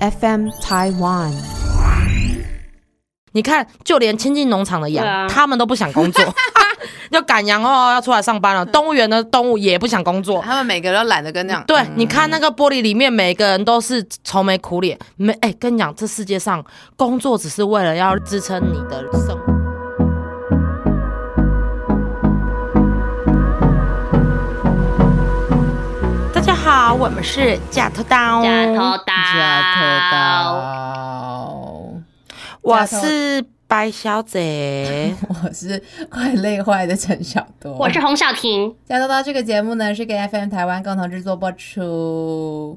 FM Taiwan。你看，就连亲近农场的羊，啊他们都不想工作，要赶羊哦，要出来上班了。动物园的动物也不想工作。他们每个人都懒得跟那样。对，嗯你看那个玻璃里面，每个人都是愁眉苦脸。没，哎、跟你讲，这世界上工作只是为了要支撑你的生活。好，我们是假头刀，假头刀，加特刀，我是白小姐。我是快累坏的陈小多。我是洪小婷。加特刀这个节目呢，是给 FM 台湾共同制作播出。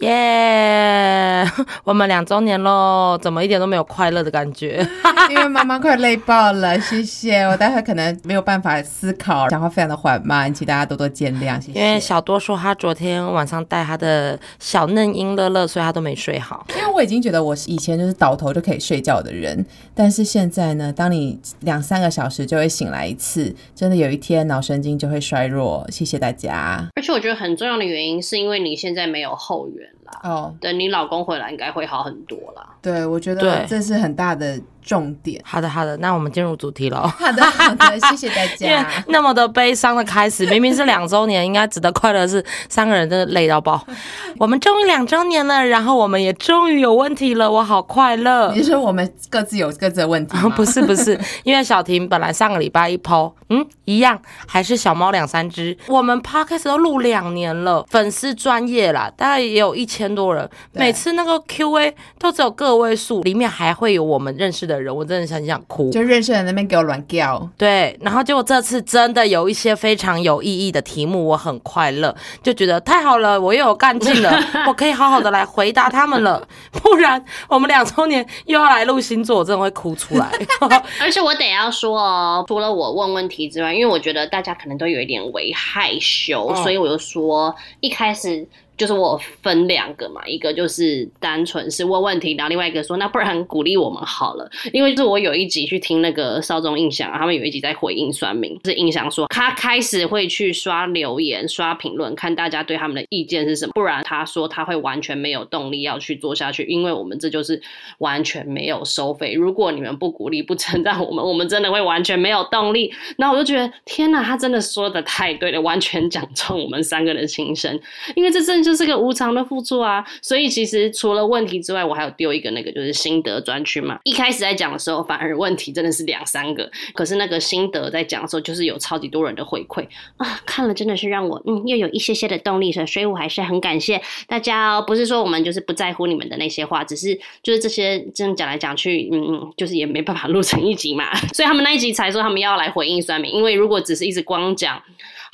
耶 我们两周年喽，怎么一点都没有快乐的感觉？因为妈妈快累爆了，谢谢。我待会可能没有办法思考，讲话非常的缓慢，请大家多多见谅，谢谢。因为小多说他昨天晚上带他的小嫩婴乐乐，所以他都没睡好。因为我已经觉得我是以前就是倒头就可以睡觉的人，但是现在呢，当你两三个小时就会醒来一次，真的有一天脑神经就会衰弱。谢谢大家。而且我觉得很重要的原因是因为你现在没有后援 Ruben. 啦，哦，等你老公回来应该会好很多啦。对，我觉得对这是很大的重点。好的，好的，那我们进入主题喽。好的，好的，谢谢大 因为家。那么的悲伤的开始，明明是两周年，应该值得快乐的是三个人真的累到爆。我们终于两周年了，然后我们也终于有问题了，我好快乐。你是说我们各自有各自的问题吗？不是不是，因为小婷本来上个礼拜一抛，嗯，一样还是小猫两三只。我们 podcast 都录两年了，粉丝专业啦，大概也有一千多人，每次那个 Q&A 都只有个位数，里面还会有我们认识的人，我真的很想哭。就认识的人那边给我乱叫。对，然后结果这次真的有一些非常有意义的题目，我很快乐，就觉得太好了，我又有干劲了，我可以好好的来回答他们了。不然我们两周年又要来录星座，我真的会哭出来。而且我得要说哦，除了我问问题之外，因为我觉得大家可能都有一点为害羞，嗯所以我就说一开始。就是我分两个嘛，一个就是单纯是问问题，然后另外一个说那不然鼓励我们好了，因为就是我有一集去听那个少中印象，他们有一集在回应酸民，是印象说他开始会去刷留言、刷评论，看大家对他们的意见是什么，不然他说他会完全没有动力要去做下去，因为我们这就是完全没有收费，如果你们不鼓励、不称赞我们，我们真的会完全没有动力。然后我就觉得天哪，他真的说的太对了，完全讲中我们三个的心声，因为这真的就是个无偿的付出啊。所以其实除了问题之外，我还有丢一个那个就是心得专区嘛。一开始在讲的时候，反而问题真的是两三个，可是那个心得在讲的时候，就是有超级多人的回馈啊，看了真的是让我嗯又有一些些的动力了，所以我还是很感谢大家哦。不是说我们就是不在乎你们的那些话，只是就是这些真的讲来讲去，嗯嗯，就是也没办法录成一集嘛，所以他们那一集才说他们要来回应酸民，因为如果只是一直光讲。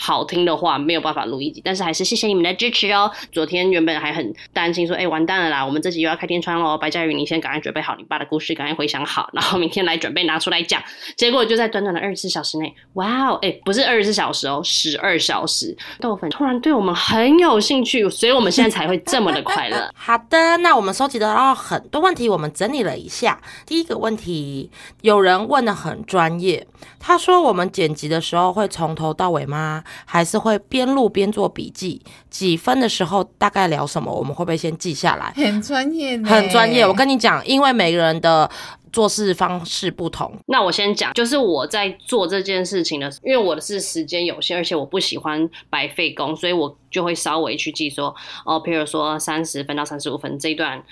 好听的话没有办法录一集，但是还是谢谢你们的支持哦。昨天原本还很担心说，哎、完蛋了啦，我们这集又要开天窗喽。白嘉宇，你先赶快准备好你爸的故事，赶快回想好，然后明天来准备拿出来讲。结果就在短短的二十四小时内，哇哦，哎，不是二十四小时哦，十二小时，豆粉突然对我们很有兴趣，所以我们现在才会这么的快乐。好的，那我们收集得到很多问题，我们整理了一下。第一个问题，有人问的很专业，他说我们剪辑的时候会从头到尾吗？还是会边录边做笔记？几分的时候大概聊什么？我们会不会先记下来？很专业，很专业，我跟你讲，因为每个人的做事方式不同，那我先讲，就是我在做这件事情的时候，因为我的是时间有限，而且我不喜欢白费工，所以我就会稍微去记说，哦，譬如说三十分到三十五分这一段。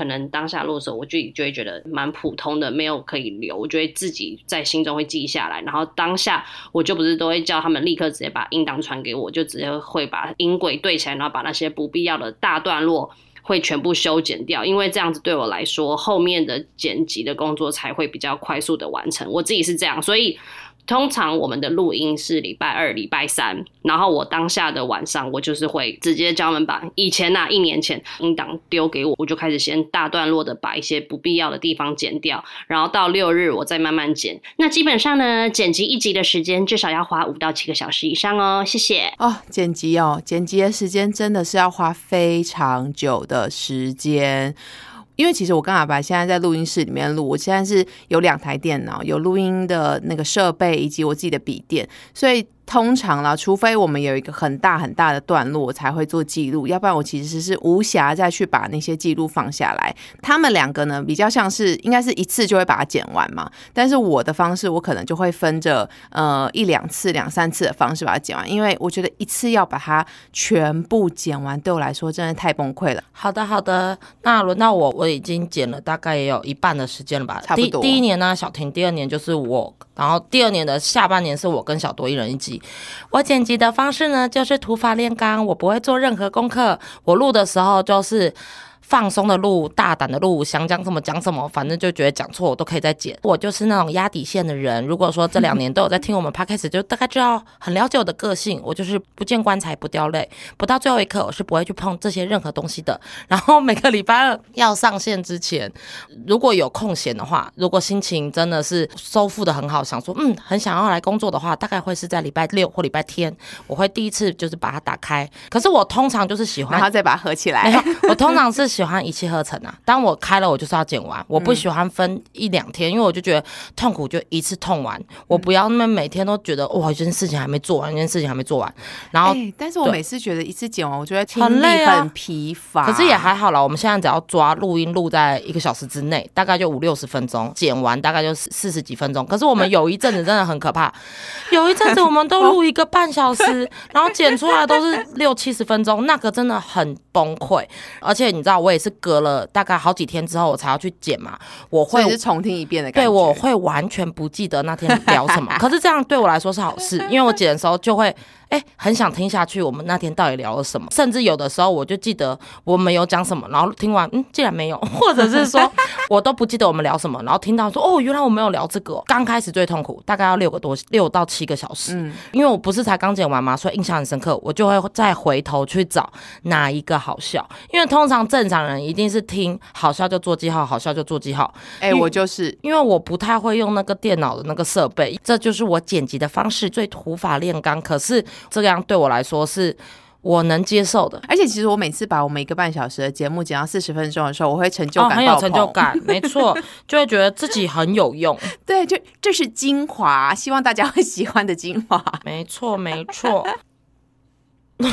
可能当下录的时候，我就就会觉得蛮普通的，没有可以留，我就会自己在心中会记下来。然后当下我就不是都会叫他们立刻直接把音档传给我，就直接会把音轨对起来，然后把那些不必要的大段落会全部修剪掉，因为这样子对我来说，后面的剪辑的工作才会比较快速的完成。我自己是这样，所以。通常我们的录音是礼拜二、礼拜三，然后我当下的晚上，我就是会直接叫他们把以前呐、一年前音档丢给我，我就开始先大段落的把一些不必要的地方剪掉，然后到六日我再慢慢剪。那基本上呢，剪辑一集的时间至少要花五到七个小时以上哦。谢谢。哦，剪辑哦，剪辑的时间真的是要花非常久的时间。因为其实我跟阿白现在在录音室里面录，我现在是有两台电脑，有录音的那个设备以及我自己的笔电，所以通常啦，除非我们有一个很大很大的段落，我才会做记录，要不然我其实是无暇再去把那些记录放下来。他们两个呢，比较像是应该是一次就会把它剪完嘛，但是我的方式，我可能就会分着呃一两次、两三次的方式把它剪完，因为我觉得一次要把它全部剪完，对我来说真的太崩溃了。好的，好的。那轮到我，我已经剪了大概也有一半的时间了吧？差不多第第一年呢，小婷；第二年就是我，然后第二年的下半年是我跟小多一人一集。我剪辑的方式呢，就是土法炼钢，我不会做任何功课。我录的时候就是。放松的录，大胆的录，想讲什么讲什么，反正就觉得讲错我都可以再剪。我就是那种压底线的人。如果说这两年都有在听我们 podcast，就大概知道很了解我的个性。我就是不见棺材不掉泪，不到最后一刻我是不会去碰这些任何东西的。然后每个礼拜二要上线之前，如果有空闲的话，如果心情真的是收复的很好，想说嗯很想要来工作的话，大概会是在礼拜六或礼拜天，我会第一次就是把它打开。可是我通常就是喜欢然后再把它合起来。，我通常是喜欢一气呵成啊。当我开了，我就是要剪完，我不喜欢分一两天，因为我就觉得痛苦就一次痛完，我不要那么每天都觉得哇，这件事情还没做完，这件事情还没做完，然后。哎，但是我每次觉得一次剪完，我觉得很累啊很疲乏。可是也还好啦，我们现在只要抓录音录在一个小时之内，大概就五六十分钟，剪完大概就四四十几分钟。可是我们有一阵子真的很可怕，有一阵子我们都录一个半小时，然后剪出来都是六七十分钟，那个真的很崩溃。而且你知道，我也是隔了大概好几天之后我才要去剪嘛，我会重听一遍的感觉。对，我会完全不记得那天聊什么。可是这样对我来说是好事，因为我剪的时候就会。哎，很想听下去，我们那天到底聊了什么？甚至有的时候我就记得我们有讲什么，然后听完，嗯，竟然没有，或者是说 我都不记得我们聊什么，然后听到说，哦，原来我没有聊这个哦。刚开始最痛苦，大概要六个多六到七个小时，嗯因为我不是才刚剪完嘛，所以印象很深刻，我就会再回头去找哪一个好笑，因为通常正常人一定是听好笑就做记号，好笑就做记号，哎，我就是因为我不太会用那个电脑的那个设备，这就是我剪辑的方式，最土法炼钢。可是这样对我来说是我能接受的，而且其实我每次把我们一个半小时的节目剪到四十分钟的时候，我会成就哦，感、很有成就。感，没错，就会觉得自己很有用，对，就这是精华，希望大家会喜欢的精华。没错，没错。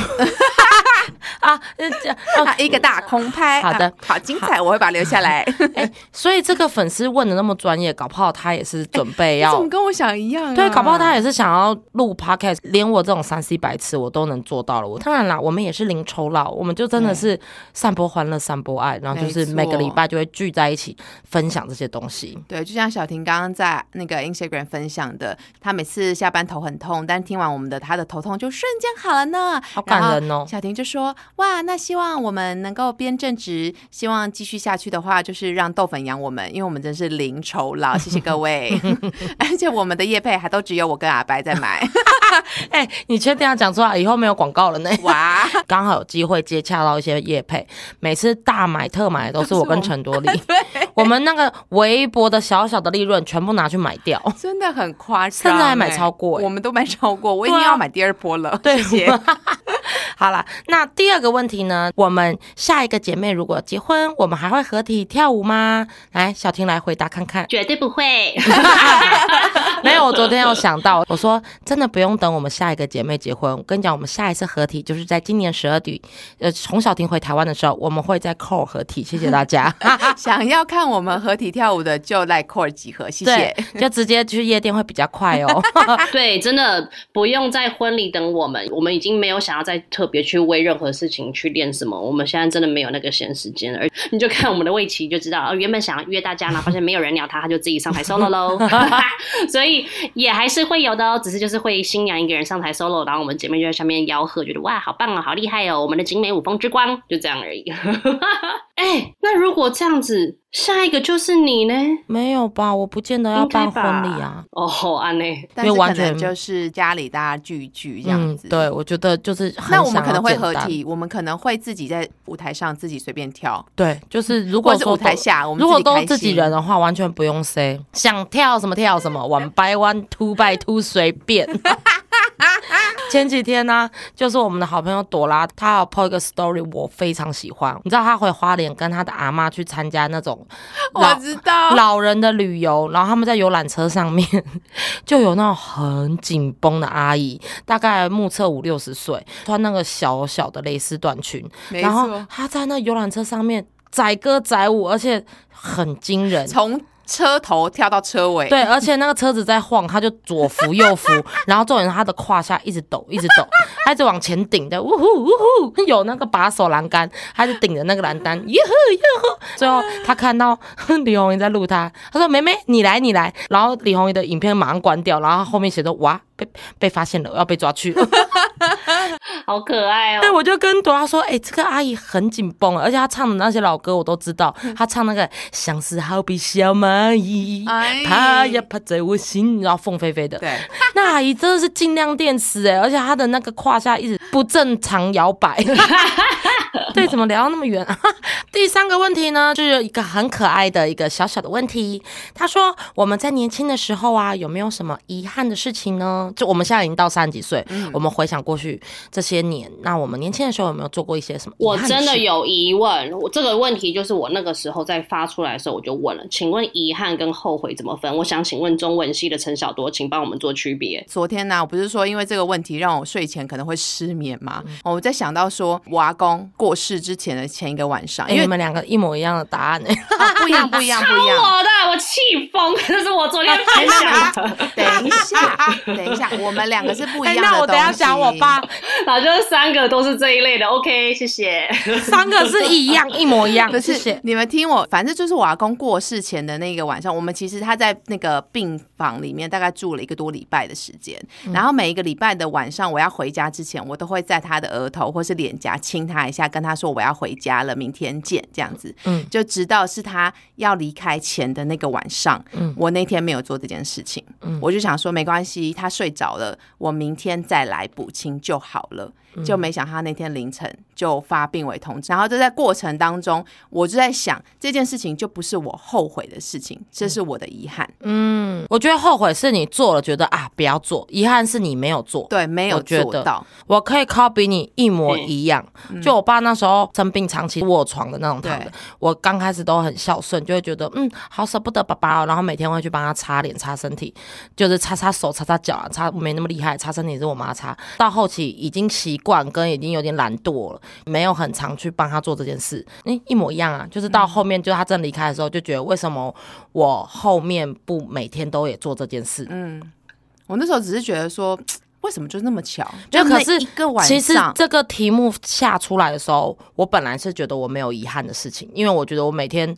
啊，呃这哦啊，一个大空拍，好的啊好精彩，我会把它留下来。哎，所以这个粉丝问的那么专业，搞不好他也是准备你要怎么跟我想一样啊？对，搞不好他也是想要录 podcast，连我这种三 C 白痴我都能做到了。我当然啦，我们也是零酬劳，我们就真的是散播欢乐、散播爱，然后就是每个礼拜就会聚在一起分享这些东西。对，就像小婷刚刚在那个 Instagram 分享的，她每次下班头很痛，但听完我们的，她的头痛就瞬间好了呢，好感人哦小婷就说：“哇，那希望我们能够编正直，希望继续下去的话，就是让豆粉养我们，因为我们真是零酬劳，谢谢各位。而且我们的业配还都只有我跟阿白在买，哎、你确定要讲出来？以后没有广告了呢？哇！刚好有机会接洽到一些业配，每次大买特买都是我跟陈多利，我们那个微薄的小小的利润全部拿去买掉。真的很夸张、甚至还买超过欸我们都买超过，我已经对啊要买第二波了。对谢谢。好啦，那第二个问题呢？我们下一个姐妹如果结婚，我们还会合体跳舞吗？来，小婷来回答看看。绝对不会。没有，我昨天有想到，我说真的不用等我们下一个姐妹结婚，我跟你讲，我们下一次合体就是在今年十二底，呃，从小婷回台湾的时候，我们会在 Core 合体，谢谢大家。想要看我们合体跳舞的，就来 core 集合，谢谢。就直接去夜店会比较快哦。对，真的不用在婚礼等我们，我们已经没有想要再特别去为任何事情去练什么，我们现在真的没有那个闲时间。而 你就看我们的魏琪就知道，哦，原本想要约大家，然后发现没有人鸟他，他就自己上台 solo 喽。所以也还是会有的哦，只是就是会新娘一个人上台 solo，然后我们姐妹就在下面吆喝，觉得哇，好棒哦，好厉害哦，我们的景美五峰之光，就这样而已。哎、那如果这样子，下一个就是你呢？没有吧？我不见得要办婚礼啊。哦，安内。但是可因为完全能就是家里大家聚一聚这样嗯，子。对，我觉得就是很那我们可能会合体，我们可能会自己在舞台上自己随便跳，对，就是如果是舞台下，我们如果都自己人的话，完全不用 say，想跳什么跳什么，one by one two by two 随便。前几天呢、就是我们的好朋友朵拉，她有 po 一个 story，我非常喜欢。你知道她回花莲跟她的阿妈去参加那种 我知道，老人的旅游，然后他们在游览车上面就有那种很紧绷的阿姨，大概目测五六十岁，穿那个小小的蕾丝短裙，然后，她在那游览车上面载歌载舞，而且很惊人。从车头跳到车尾，对，而且那个车子在晃，他就左扶右扶，然后重点是他的胯下一直抖，一直抖，他一直往前顶的，呜呼呜呼，有那个把手栏杆，他就顶着那个栏杆，耶呵耶呵。最后他看到李红英在录他，他说：“妹妹，你来，你来。”然后李红英的影片马上关掉，然后后面写着：“哇，被被发现了，要被抓去了。” 好可爱哦对，。我就跟朵拉说：“哎、这个阿姨很紧绷，而且她唱的那些老歌我都知道，她唱那个像是好比小蚂蚁。”哎爬呀爬在我心，然后凤飞飞的，对，那阿姨真的是尽量电池哎，而且她的那个胯下一直不正常摇摆。对，怎么聊到那么远啊？第三个问题呢，就是一个很可爱的一个小小的问题。他说我们在年轻的时候啊，有没有什么遗憾的事情呢？就我们现在已经到三十几岁，我们回想过去这些年，那我们年轻的时候有没有做过一些什么我？真的有疑问，我这个问题就是我那个时候在发出来的时候我就问了，请问遗憾跟后悔怎么分？我想请问中文系的陈小多，请帮我们做区别。昨天呢、我不是说因为这个问题让我睡前可能会失眠吗？我在想到说我阿公过世之前的前一个晚上，哎，因为你们两个一模一样的答案哎。啊不一样，不一样，不一样。我的，我气疯，这是我昨天分享的。等一下，等一下，我们两个是不一哎样的那我等一下东西讲我爸，然后就是三个都是这一类的，OK，谢谢。三个是一样，一模一样。不谢谢是。你们听我，反正就是我阿公过世前的那个晚上，我们其实他在那个病房里面大概住了一个多礼拜的时间，然后每一个礼拜的晚上，我要回家之前，我都会在他的额头或是脸颊亲他一下，跟他说我要回家了，明天见，这样子。嗯就直到是他要离开前的那个晚上，嗯我那天没有做这件事情，嗯我就想说没关系，他睡着了，我明天再来补亲就好了。了。就没想他那天凌晨就发病危通知，然后就在过程当中，我就在想这件事情就不是我后悔的事情，这是我的遗憾，嗯，我觉得后悔是你做了，觉得啊不要做；遗憾是你没有做。对，没有做到，我可以 copy 你一模一样。就我爸那时候生病，长期卧床的那种躺的，我刚开始都很孝顺，就会觉得嗯好舍不得爸爸哦，然后每天会去帮他擦脸、擦身体，就是擦擦手、擦擦脚啊，擦没那么厉害，擦身体是我妈擦。到后期已经习惯跟已经有点懒惰了，没有很常去帮他做这件事。诶、一模一样啊，就是到后面就他真离开的时候，就觉得为什么我后面不每天都也做这件事？嗯我那时候只是觉得说。为什么就那么巧？就可是一个晚其实，这个题目下出来的时候，我本来是觉得我没有遗憾的事情，因为我觉得我每天。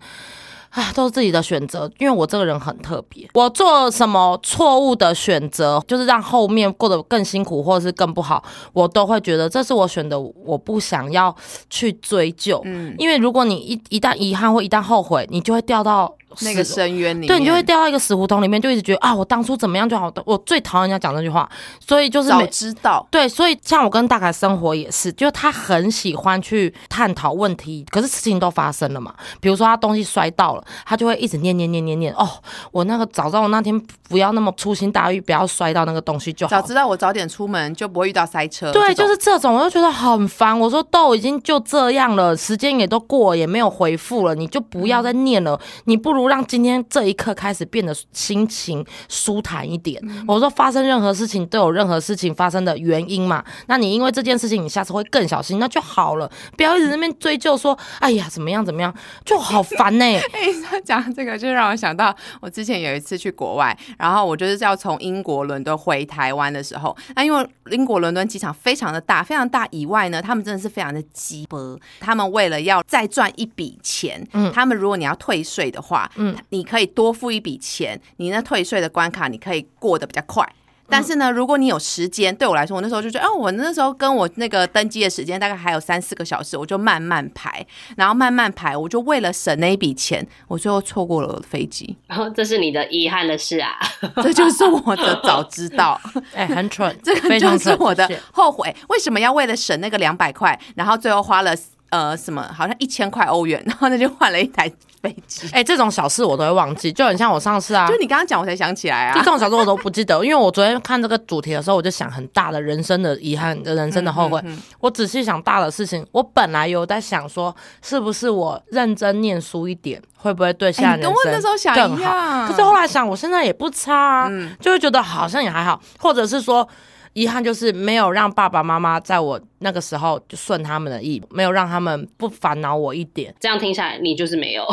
啊，都是自己的选择，因为我这个人很特别。我做什么错误的选择，就是让后面过得更辛苦，或者是更不好，我都会觉得这是我选的，我不想要去追究。嗯，因为如果你一一旦遗憾或一旦后悔，你就会掉到那个深渊里面，对，你就会掉到一个死胡同里面，就一直觉得啊，我当初怎么样就好。我最讨厌人家讲这句话，所以就是早知道，对，所以像我跟大凯生活也是，就是他很喜欢去探讨问题，可是事情都发生了嘛。比如说他东西摔到了，他就会一直念念念念念。哦，我那个早知道我那天不要那么粗心大意，不要摔到那个东西就好早。知道我早点出门就不会遇到塞车。对，就是这种，我就觉得很烦。我说都已经就这样了，时间也都过，也没有回复了，你就不要再念了。你不如让今天这一刻开始变得心情舒坦一点。我说发生任何事情都有任何事情发生的原因嘛，那你因为这件事情，你下次会更小心，那就好了。不要一直在那边追究说，哎呀怎么样怎么样，就好烦呢、哎，他讲这个就让我想到，我之前有一次去国外，然后我就是要从英国伦敦回台湾的时候，那因为英国伦敦机场非常的大，非常大以外呢，他们真的是非常的鸡巴，他们为了要再赚一笔钱，嗯他们如果你要退税的话，嗯，你可以多付一笔钱，你那退税的关卡你可以过得比较快。但是呢，如果你有时间，对我来说，我那时候就觉得，哦，我那时候跟我那个登机的时间大概还有三四个小时，我就慢慢排，然后慢慢排，我就为了省那一笔钱，我最后错过了我的飞机，然后这是你的遗憾的事啊。这就是我的早知道，哎、很蠢，这个就非常蠢是我的后悔。为什么要为了省那个两百块，然后最后花了呃什么，好像一千块欧元，然后那就换了一台飞机。哎、这种小事我都会忘记，就很像我上次啊就。你刚刚讲，我才想起来啊。就 这种小事我都不记得，因为我昨天看这个主题的时候，我就想很大的人生的遗憾、人生的后悔。我仔细想大的事情，我本来有在想说，是不是我认真念书一点，会不会对现在哎你跟我人生那时候想更好？可是后来想，我现在也不差啊，就会觉得好像也还好，或者是说。遗憾就是没有让爸爸妈妈在我那个时候就顺他们的意，没有让他们不烦恼我一点，这样听下来，你就是没有，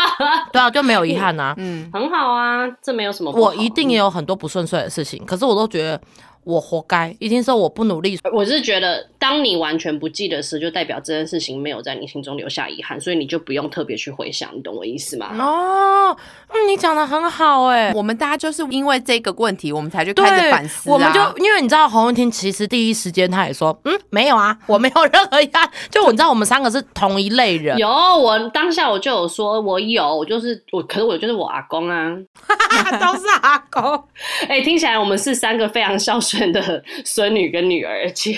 对啊，就没有遗憾啊。嗯，很好啊，这没有什么。我一定也有很多不顺遂的事情，可是我都觉得我活该，一定是我不努力。我是觉得，当你完全不记得时，就代表这件事情没有在你心中留下遗憾，所以你就不用特别去回想，你懂我意思吗？哦，嗯，你讲的很好哎、我们大家就是因为这个问题，我们才去开始反思、啊。我们就因为你知道洪文婷其实第一时间他也说，嗯，没有啊，我没有任何遗憾。就你知道我们三个是同一类人，有，我当下我就有说，我有，我就是我，可是我就是我阿公啊。都是阿公。哎、听起来我们是三个非常孝顺的孙女跟女儿，而且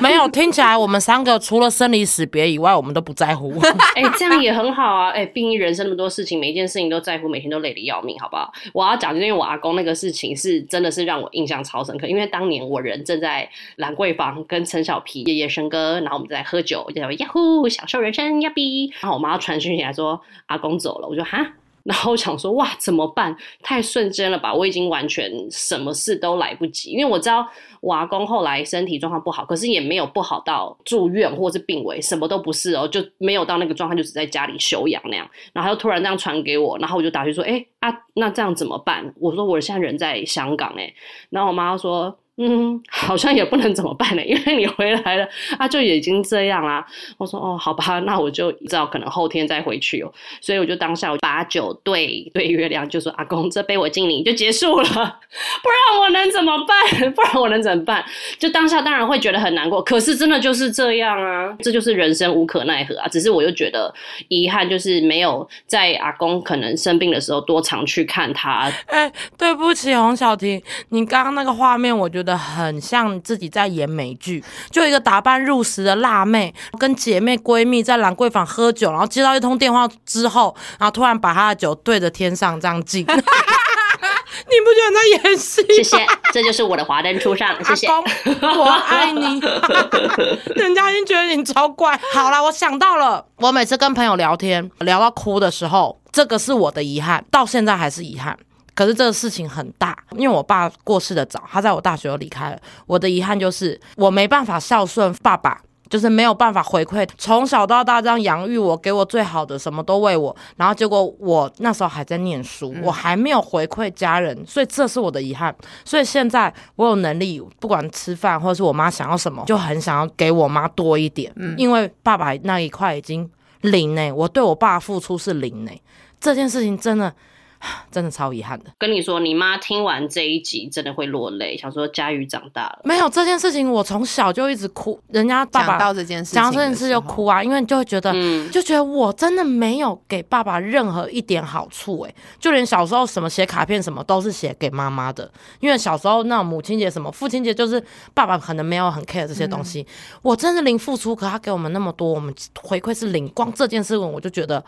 没有，听起来我们三个除了生离死别以外，我们都不在乎。哎、这样也很好啊！哎、毕竟人生那么多事情，每一件事情都在乎，每天都累得要命，好不好？我要讲，就是因为我阿公那个事情是真的是让我印象超深刻，因为当年我人正在兰桂坊跟陈小皮夜夜笙歌，然后我们在喝酒，就在呀呼享受人生呀比，然后我妈传讯息来说阿公走了，我就哈。然后想说，哇，怎么办？太瞬间了吧！我已经完全什么事都来不及，因为我知道我阿公后来身体状况不好，可是也没有不好到住院或是病危，什么都不是哦，就没有到那个状态，就只在家里休养那样。然后他就突然这样传给我，然后我就打去说，哎啊，那这样怎么办？我说我现在人在香港哎，然后我妈说。嗯，好像也不能怎么办呢，因为你回来了啊，就已经这样啦。我说哦，好吧，那我就知道可能后天再回去哦。所以我就当下我把酒对对月亮，就说阿公，这杯我敬你，就结束了。不然我能怎么办？不然我能怎么办？就当下当然会觉得很难过，可是真的就是这样啊，这就是人生无可奈何啊。只是我又觉得遗憾，就是没有在阿公可能生病的时候多常去看他。哎、对不起，洪小婷，你刚刚那个画面，我觉得很像自己在演美剧，就一个打扮入时的辣妹，跟姐妹闺蜜在兰桂坊喝酒，然后接到一通电话之后，然后突然把她的酒对着天上这样敬。你不觉得在演戏吗？谢谢，这就是我的华灯初上，谢谢。我爱你。人家已经觉得你超怪。好了，我想到了，我每次跟朋友聊天聊到哭的时候，这个是我的遗憾，到现在还是遗憾。可是这个事情很大，因为我爸过世的早，他在我大学就离开了。我的遗憾就是我没办法孝顺爸爸。就是没有办法回馈，从小到大这样养育我，给我最好的，什么都为我，然后结果我那时候还在念书，我还没有回馈家人，所以这是我的遗憾。所以现在我有能力，不管吃饭或者是我妈想要什么，就很想要给我妈多一点，因为爸爸那一块已经零呢、我对我爸付出是零呢、这件事情真的真的超遗憾的。跟你说，你妈听完这一集真的会落泪，想说佳瑜长大了。没有这件事情，我从小就一直哭，人家爸讲爸到这件事情，讲到这件事就。哭啊，因为你就会觉得，嗯就觉得我真的没有给爸爸任何一点好处、欸，就连小时候什么写卡片什么都是写给妈妈的，因为小时候那种母亲节什么父亲节就是爸爸可能没有很 care 这些东西，我真是零付出，可他给我们那么多，我们回馈是零，光这件事情我就觉得，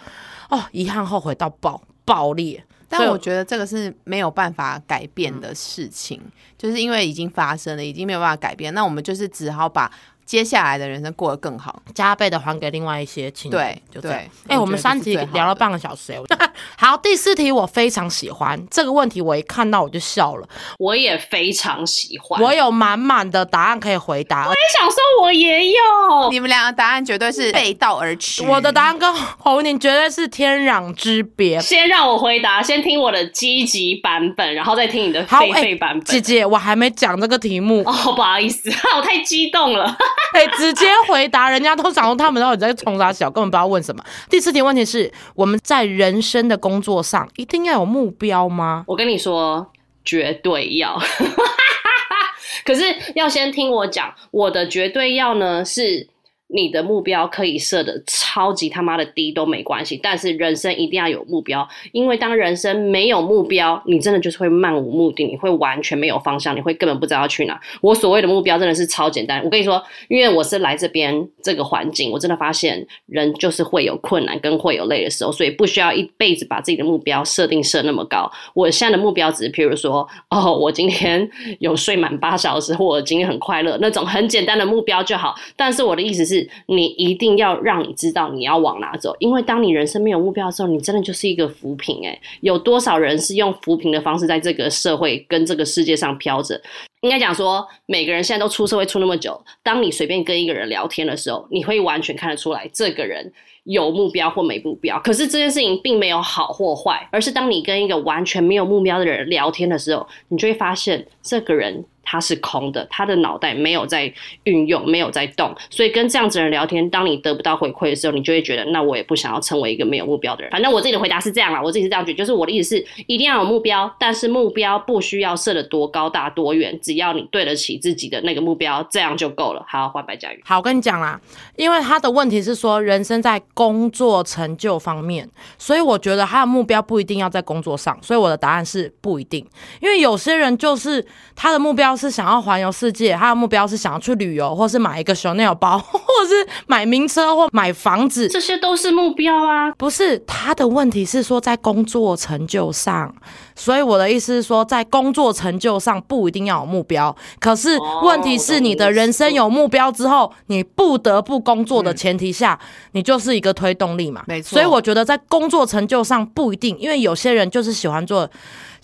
哦，遗憾后悔到爆爆裂。但我觉得这个是没有办法改变的事情，就是因为已经发生了，已经没有办法改变。那我们就是只好把接下来的人生过得更好。加倍的还给另外一些亲人，对就这样对。哎、我们三题聊了半个小时、哎，好，第四题我非常喜欢这个问题，我一看到我就笑了，我也非常喜欢。我有满满的答案可以回答。我也想说，我也有。你们两个答案绝对是背道而驰。我的答案跟侯宁绝对是天壤之别。先让我回答，先听我的积极版本，然后再听你的好，废哎废版本。姐姐，我还没讲这个题目，哦，不好意思，我太激动了。哎、直接回答，人家都想说他们到底在冲啥小，根本不知道问什么。第四题问题是我们在人生的工作上一定要有目标吗？我跟你说，绝对要。可是要先听我讲，我的绝对要呢是你的目标可以设的超级他妈的低都没关系，但是人生一定要有目标，因为当人生没有目标，你真的就是会漫无目的，你会完全没有方向，你会根本不知道去哪。我所谓的目标真的是超简单，我跟你说，因为我是来这边这个环境，我真的发现人就是会有困难跟会有累的时候，所以不需要一辈子把自己的目标设定设那么高。我现在的目标只是，譬如说，哦，我今天有睡满八小时，或者今天很快乐，那种很简单的目标就好。但是我的意思是。是你一定要让你知道你要往哪走，因为当你人生没有目标的时候，你真的就是一个浮萍。诶，有多少人是用浮萍的方式在这个社会跟这个世界上飘着？应该讲说，每个人现在都出社会出那么久，当你随便跟一个人聊天的时候，你会完全看得出来这个人有目标或没目标。可是这件事情并没有好或坏，而是当你跟一个完全没有目标的人聊天的时候，你就会发现这个人。他是空的，他的脑袋没有在运用，没有在动，所以跟这样子的人聊天，当你得不到回馈的时候，你就会觉得，那我也不想要成为一个没有目标的人。反正我自己的回答是这样啦，我自己是这样觉得，就是我的意思是，一定要有目标，但是目标不需要设的多高大多远，只要你对得起自己的那个目标，这样就够了。好，换白嘉宇。好，我跟你讲啦，因为他的问题是说，人生在工作成就方面，所以我觉得他的目标不一定要在工作上，所以我的答案是不一定，因为有些人就是他的目标是想要环游。世界，他的目标是想要去旅游，或是买一个 Chanel 包，或者是买名车或买房子，这些都是目标啊。不是他的问题是说在工作成就上，所以我的意思是说，在工作成就上不一定要有目标。可是问题是你的人生有目标之后，你不得不工作的前提下，你就是一个推动力嘛。没错。所以我觉得在工作成就上不一定，因为有些人就是喜欢做。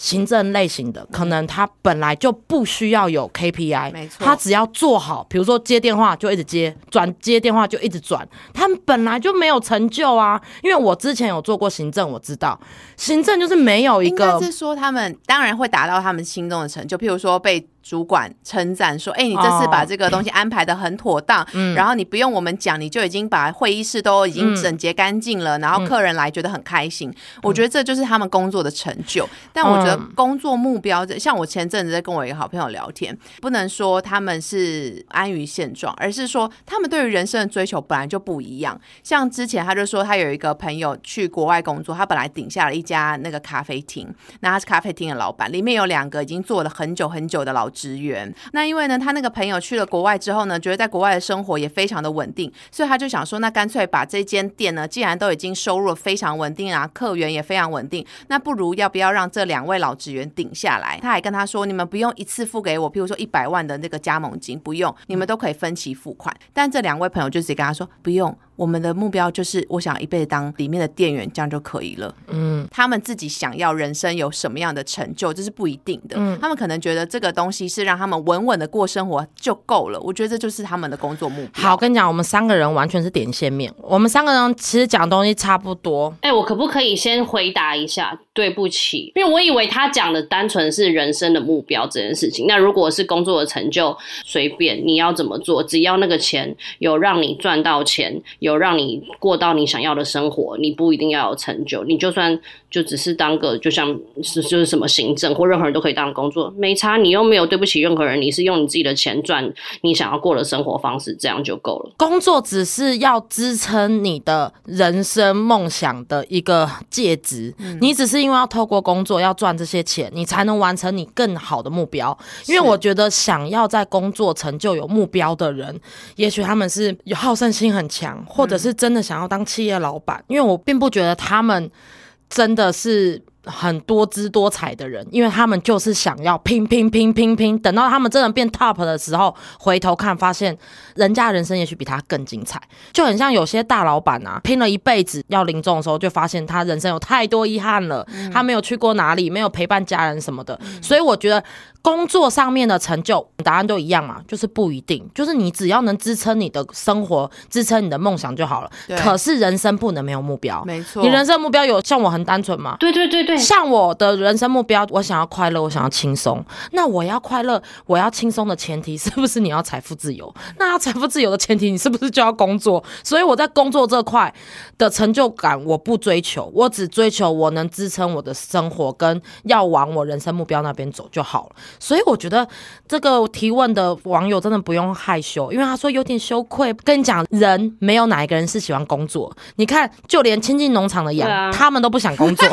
行政类型的，可能他本来就不需要有 KPI，没错，他只要做好，比如说接电话就一直接，转接电话就一直转，他们本来就没有成就啊。因为我之前有做过行政，我知道行政就是没有一个，是说他们当然会达到他们心中的成就，譬如说被。主管称赞说：“哎，你这次把这个东西安排的很妥当，然后你不用我们讲，你就已经把会议室都已经整洁干净了，然后客人来觉得很开心。我觉得这就是他们工作的成就。但我觉得工作目标，像我前阵子在跟我一个好朋友聊天，不能说他们是安于现状，而是说他们对于人生的追求本来就不一样。像之前他就说，他有一个朋友去国外工作，他本来顶下了一家那个咖啡厅，那他是咖啡厅的老板，里面有两个已经做了很久很久的老。”职员，那因为呢，他那个朋友去了国外之后呢，觉得在国外的生活也非常的稳定，所以他就想说，那干脆把这间店呢，既然都已经收入非常稳定啊，客源也非常稳定，那不如要不要让这两位老职员顶下来？他还跟他说，你们不用一次付给我，譬如说一百万的那个加盟金，不用，你们都可以分期付款。但这两位朋友就直接跟他说，不用。我们的目标就是，我想一辈子当里面的店员，这样就可以了。嗯，他们自己想要人生有什么样的成就，这是不一定的。嗯，他们可能觉得这个东西是让他们稳稳的过生活就够了。我觉得这就是他们的工作目标。好，跟你讲，我们三个人完全是点线面，我们三个人其实讲东西差不多。哎，我可不可以先回答一下？对不起，因为我以为他讲的单纯是人生的目标这件事情。那如果是工作的成就，随便你要怎么做，只要那个钱有让你赚到钱，有让你过到你想要的生活，你不一定要有成就。你就算就只是当个，就像是就是什么行政或任何人都可以当工作，没差。你又没有对不起任何人，你是用你自己的钱赚你想要过的生活方式，这样就够了。工作只是要支撑你的人生梦想的一个介质，你只是。因为要透过工作要赚这些钱，你才能完成你更好的目标。因为我觉得想要在工作成就有目标的人，也许他们是有好胜心很强，或者是真的想要当企业老板。因为我并不觉得他们真的是。很多姿多彩的人，因为他们就是想要拼拼拼拼拼，等到他们真的变 top 的时候，回头看发现人家人生也许比他更精彩，就很像有些大老板啊，拼了一辈子要临终的时候，就发现他人生有太多遗憾了，他没有去过哪里，没有陪伴家人什么的，所以我觉得。工作上面的成就，答案都一样嘛，就是不一定，就是你只要能支撑你的生活，支撑你的梦想就好了。可是人生不能没有目标，没错。你人生目标有像我很单纯吗？对对对对，像我的人生目标，我想要快乐，我想要轻松。那我要快乐，我要轻松的前提，是不是你要财富自由？那要财富自由的前提，你是不是就要工作？所以我在工作这块的成就感，我不追求，我只追求我能支撑我的生活，跟要往我人生目标那边走就好了。所以我觉得这个提问的网友真的不用害羞，因为他说有点羞愧。跟你讲，人没有哪一个人是喜欢工作。你看，就连亲近农场的羊，啊他们都不想工作。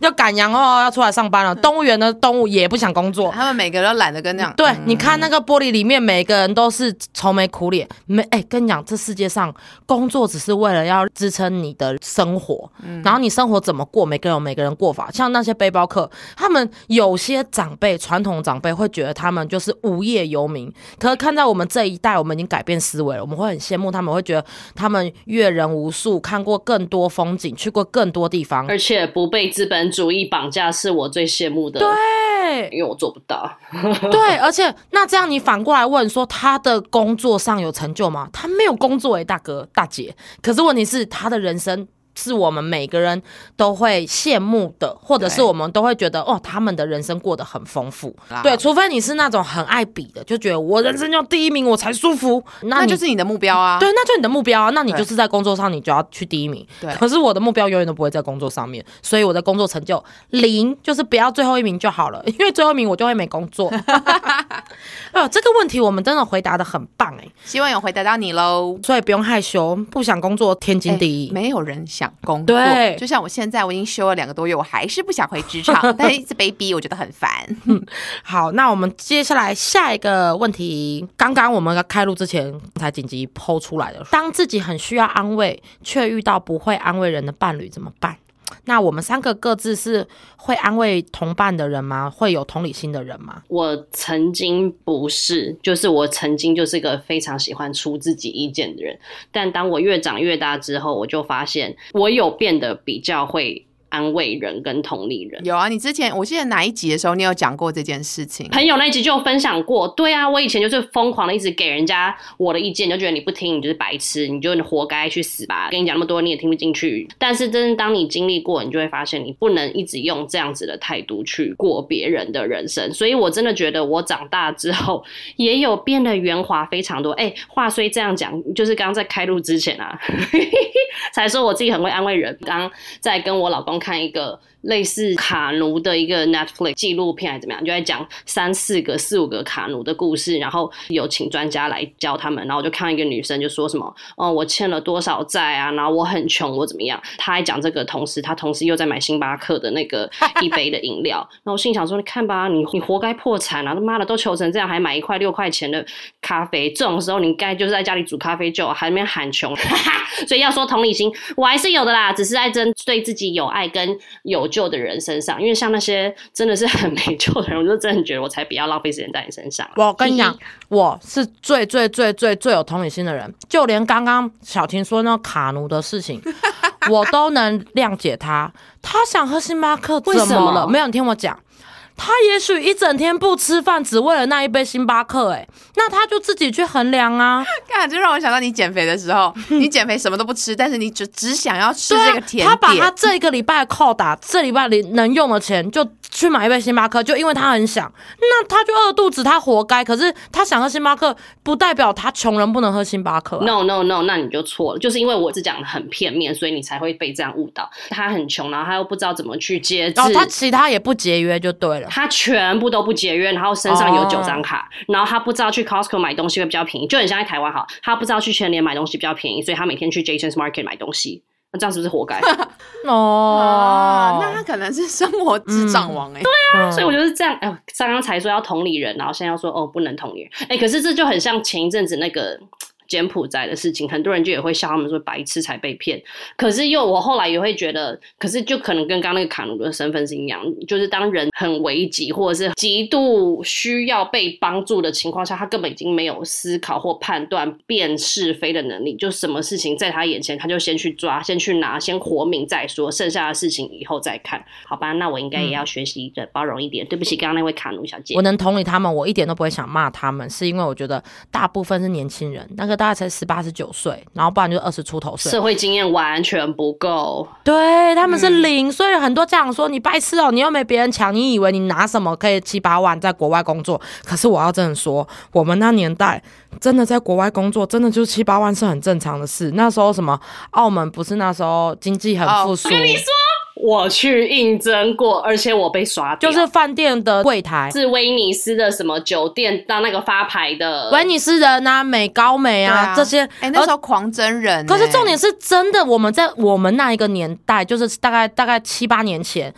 要赶羊哦，要出来上班了。动物园的动物也不想工作。他们每个人都懒得跟那样。对，嗯你看那个玻璃里面，每个人都是愁眉苦脸。没，哎、跟你讲，这世界上工作只是为了要支撑你的生活，然后你生活怎么过，每个人有每个人过法。像那些背包客，他们有些长辈，传统长辈会觉得他们就是无业游民，可是看在我们这一代，我们已经改变思维了，我们会很羡慕他们，会觉得他们阅人无数，看过更多风景，去过更多地方。而且不被资本主义绑架是我最羡慕的，对，因为我做不到。对，而且那这样你反过来问说，他的工作上有成就吗？他没有工作诶、大哥大姐。可是问题是，他的人生是我们每个人都会羡慕的，或者是我们都会觉得哦，他们的人生过得很丰富。对，除非你是那种很爱比的，就觉得我人生要第一名我才舒服，那那就是你的目标啊。对，那就你的目标啊，那你就是在工作上你就要去第一名。对可是我的目标永远都不会在工作上面，所以我的工作成就零，就是不要最后一名就好了，因为最后一名我就会没工作。呃，这个问题我们真的回答的很棒哎，希望有回答到你喽。所以不用害羞，不想工作天经地义。没有人想工作，对就像我现在，我已经休了两个多月，我还是不想回职场，但是一直被逼，我觉得很烦。好，那我们接下来下一个问题，刚刚我们开录之前才紧急抛出来的，当自己很需要安慰，却遇到不会安慰人的伴侣怎么办？那我们三个各自是会安慰同伴的人吗？会有同理心的人吗？我曾经不是，就是我曾经就是个非常喜欢出自己意见的人，但当我越长越大之后，我就发现我有变得比较会安慰人跟同理人。有啊，你之前我记得哪一集的时候，你有讲过这件事情。朋友那一集就有分享过，对啊，我以前就是疯狂的一直给人家我的意见，就觉得你不听，你就是白痴，你就活该去死吧。跟你讲那么多，你也听不进去。但是真的当你经历过，你就会发现，你不能一直用这样子的态度去过别人的人生。所以我真的觉得，我长大之后也有变得圆滑非常多。哎、话虽这样讲，就是刚刚在开录之前啊，才说我自己很会安慰人。刚刚在跟我老公看一个类似卡奴的一个 Netflix 纪录片，还是怎么样，就在讲三四个、四五个卡奴的故事，然后有请专家来教他们。然后我就看到一个女生就说什么：“哦，我欠了多少债啊？然后我很穷，我怎么样？”她还讲这个，同时她同时又在买星巴克的那个 一杯的饮料。然后我心想说：“你看吧，你你活该破产啊！他妈的都穷成这样，还买一块六块钱的咖啡，这种时候你该就是在家里煮咖啡就还在那边喊穷。”所以要说同理心，我还是有的啦，只是在针对自己有爱跟有救的人身上。因为像那些真的是很没救的人，我就真的觉得我才不要浪费时间在你身上。我跟你讲，我是最最最最最有同理心的人，就连刚刚小婷说那个卡奴的事情，我都能谅解他。他想喝星巴克，为什么怎么了？没有，你听我讲。他也许一整天不吃饭，只为了那一杯星巴克、哎，那他就自己去衡量啊。看，就让我想到你减肥的时候，你减肥什么都不吃，但是你只只想要吃这个甜点。他把他这一个礼拜的扣打，这礼拜里能用的钱，就去买一杯星巴克，就因为他很想，那他就饿肚子，他活该。可是他想喝星巴克，不代表他穷人不能喝星巴克、啊。No no no，那你就错了，就是因为我是讲的很片面，所以你才会被这样误导。他很穷，然后他又不知道怎么去节制，然后哦他其他也不节约就对了。他全部都不节约，然后身上有哦九张卡然后他不知道去 Costco 买东西会比较便宜，就很像在台湾哈，他不知道去全联买东西比较便宜，所以他每天去 Jason's Market 买东西。那这样是不是活该？哦啊，，那他可能是生活智障王哎、嗯所以我就是这样。哎、呃，刚刚才说要同理人，然后现在要说哦不能同理人。哎、可是这就很像前一阵子那个柬埔寨的事情，很多人就也会笑他们说白痴才被骗。可是又我后来也会觉得，可是就可能跟刚刚那个卡努的身份是一样，就是当人很危急或者是极度需要被帮助的情况下，他根本已经没有思考或判断辨是非的能力，就什么事情在他眼前，他就先去抓，先去拿，先活命再说，剩下的事情以后再看，好吧？那我应该也要学习的包容一点。对不起，刚刚那位卡努小姐我。能同理他们，我一点都不会想骂他们，是因为我觉得大部分是年轻人，那个个大概才十八十九岁，然后不然就二十出头岁，社会经验完全不够。对他们是零，所以很多家长说你白痴哦、你又没别人强，你以为你拿什么可以七八万在国外工作？可是我要这样说，我们那年代真的在国外工作，真的就是七八万是很正常的事。那时候什么澳门不是那时候经济很复苏，我跟你说，我去应征过，而且我被刷掉，就是饭店的柜台。是威尼斯的什么酒店当那个发牌的。威尼斯人啊，美高美啊，这些，哎、那时候狂真人、可是重点，是真的，我们在我们那一个年代，就是大概大概七八年前。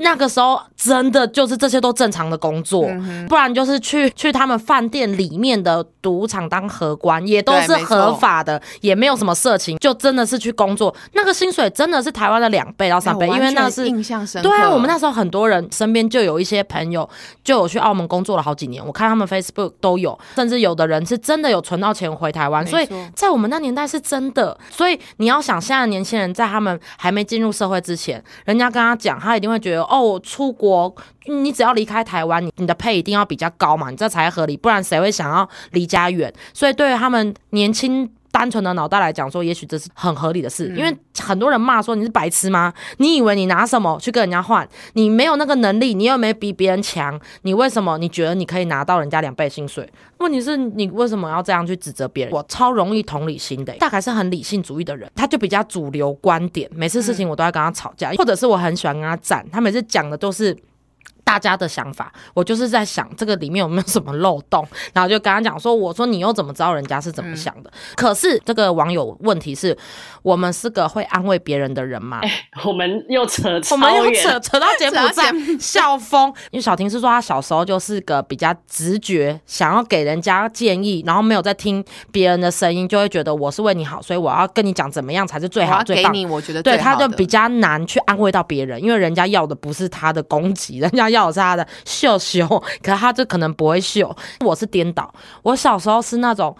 那个时候真的就是这些都正常的工作，嗯不然就是去去他们饭店里面的赌场当荷官，也都是合法的，也没有什么色情，就真的是去工作。那个薪水真的是台湾的两倍到三倍，因为那是印象深刻。对啊，我们那时候很多人身边就有一些朋友就有去澳门工作了好几年，我看他们 Facebook 都有，甚至有的人是真的有存到钱回台湾，所以在我们那年代是真的。所以你要想，现在的年轻人在他们还没进入社会之前，人家跟他讲，他一定会觉得哦，出国。你只要离开台湾，你你的配一定要比较高嘛，你这才合理，不然谁会想要离家远？所以对于他们年轻单纯的脑袋来讲，说也许这是很合理的事，因为很多人骂说你是白痴吗？你以为你拿什么去跟人家换？你没有那个能力，你又没比别人强，你为什么你觉得你可以拿到人家两倍薪水？问题是你为什么要这样去指责别人？我超容易同理心的、大概是很理性主义的人，他就比较主流观点，每次事情我都要跟他吵架，或者是我很喜欢跟他战，他每次讲的都是。大家的想法，我就是在想这个里面有没有什么漏洞，然后就跟他讲说，我说你又怎么知道人家是怎么想的？可是这个网友问题是，我们是个会安慰别人的人吗？我们又扯我们又扯扯到柬埔寨柬校风，因为小婷是说她小时候就是个比较直觉，想要给人家建议，然后没有在听别人的声音，就会觉得我是为你好，所以我要跟你讲怎么样才是最好最棒。要给你，我觉得对，他就比较难去安慰到别人，因为人家要的不是他的攻击，人家要的是他的秀秀，可他就可能不会秀。我是颠倒，我小时候是那种。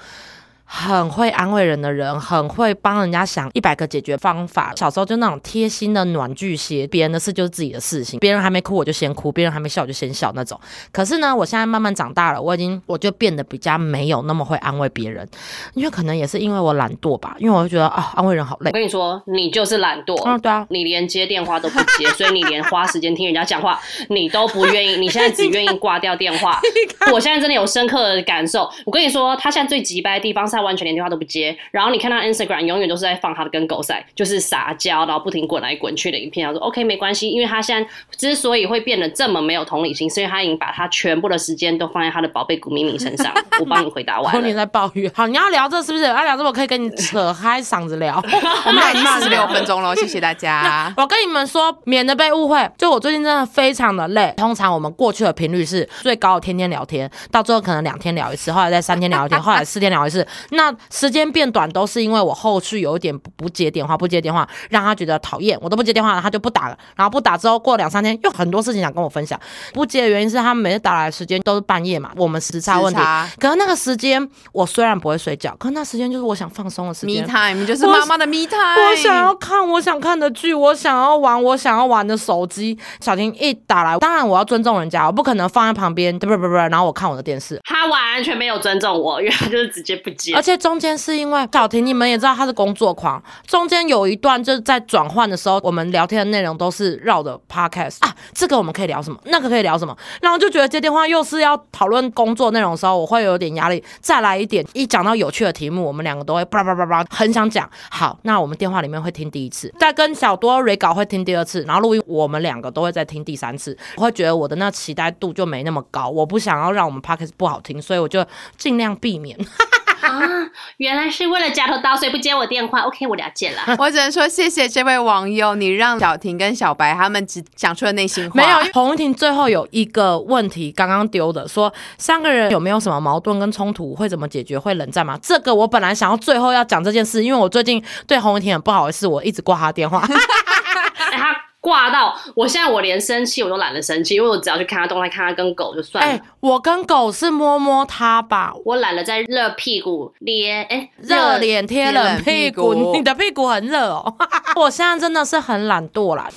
很会安慰人的人，很会帮人家想一百个解决方法。小时候就那种贴心的暖巨蟹，别人的事就是自己的事情，别人还没哭我就先哭，别人还没笑我就先笑那种。可是呢，我现在慢慢长大了，我已经我就变得比较没有那么会安慰别人，因为可能也是因为我懒惰吧，因为我就觉得啊，安慰人好累我。跟你说，你就是懒惰。嗯，对啊，你连接电话都不接，所以你连花时间听人家讲话你都不愿意。你现在只愿意挂掉电话。我现在真的有深刻的感受。我跟你说，他现在最急掰的地方是他完全连电话都不接，然后你看他 Instagram 永远都是在放他的跟狗赛，就是撒娇，然后不停滚来滚去的影片。他说 OK 没关系，因为他现在之所以会变得这么没有同理心，是因为他已经把他全部的时间都放在他的宝贝古明明身上。我帮你回答完然后你。在抱怨，好，你要聊这是不是？要聊这，我可以跟你扯开嗓子聊。我们已经四十六分钟了，谢谢大家。我跟你们说，免得被误会，就我最近真的非常的累。通常我们过去的频率是最高的天天聊天，到最后可能两天聊一次，后来再三天聊一天，后来四天聊一次。那时间变短都是因为我后续有一点不不接电话，不接电话让他觉得讨厌，我都不接电话了，他就不打了。然后不打之后过两三天又很多事情想跟我分享，不接的原因是他们每次打来的时间都是半夜嘛，我们时差问题。可是那个时间我虽然不会睡觉，可是那时间就是我想放松的时间 Me 间。time 就是妈妈的 Me time，我想要看我想看的剧，我想要玩我想要玩的手机。小婷一打来，当然我要尊重人家，我不可能放在旁边，不不不不，然后我看我的电视。他完全没有尊重我，因为他就是直接不接而。且中间是因为小婷，你们也知道她是工作狂，中间有一段就是在转换的时候，我们聊天的内容都是绕着 podcast 啊，这个我们可以聊什么，那个可以聊什么，然后就觉得接电话又是要讨论工作内容的时候，我会有点压力。再来一点，一讲到有趣的题目，我们两个都会叭叭叭叭，很想讲。好，那我们电话里面会听第一次，再跟小多 re 稿会听第二次，然后录音我们两个都会再听第三次。我会觉得我的那期待度就没那么高，我不想要让我们 podcast 不好听，所以我就尽量避免哈。啊，原来是为了夹头刀，所以不接我电话。OK，我了解了。我只能说谢谢这位网友，你让小婷跟小白他们只讲出了内心话。没有，洪玉婷最后有一个问题刚刚丢的，说三个人有没有什么矛盾跟冲突，会怎么解决？会冷战吗？这个我本来想要最后要讲这件事，因为我最近对洪玉婷很不好意思，我一直挂她电话。挂到我现在，我连生气我都懒得生气，因为我只要去看他动态，看他跟狗就算了。哎、我跟狗是摸摸它吧，我懒得在热屁股捏，哎，热脸贴冷屁股，屁股你的屁股很热哦。我现在真的是很懒惰啦，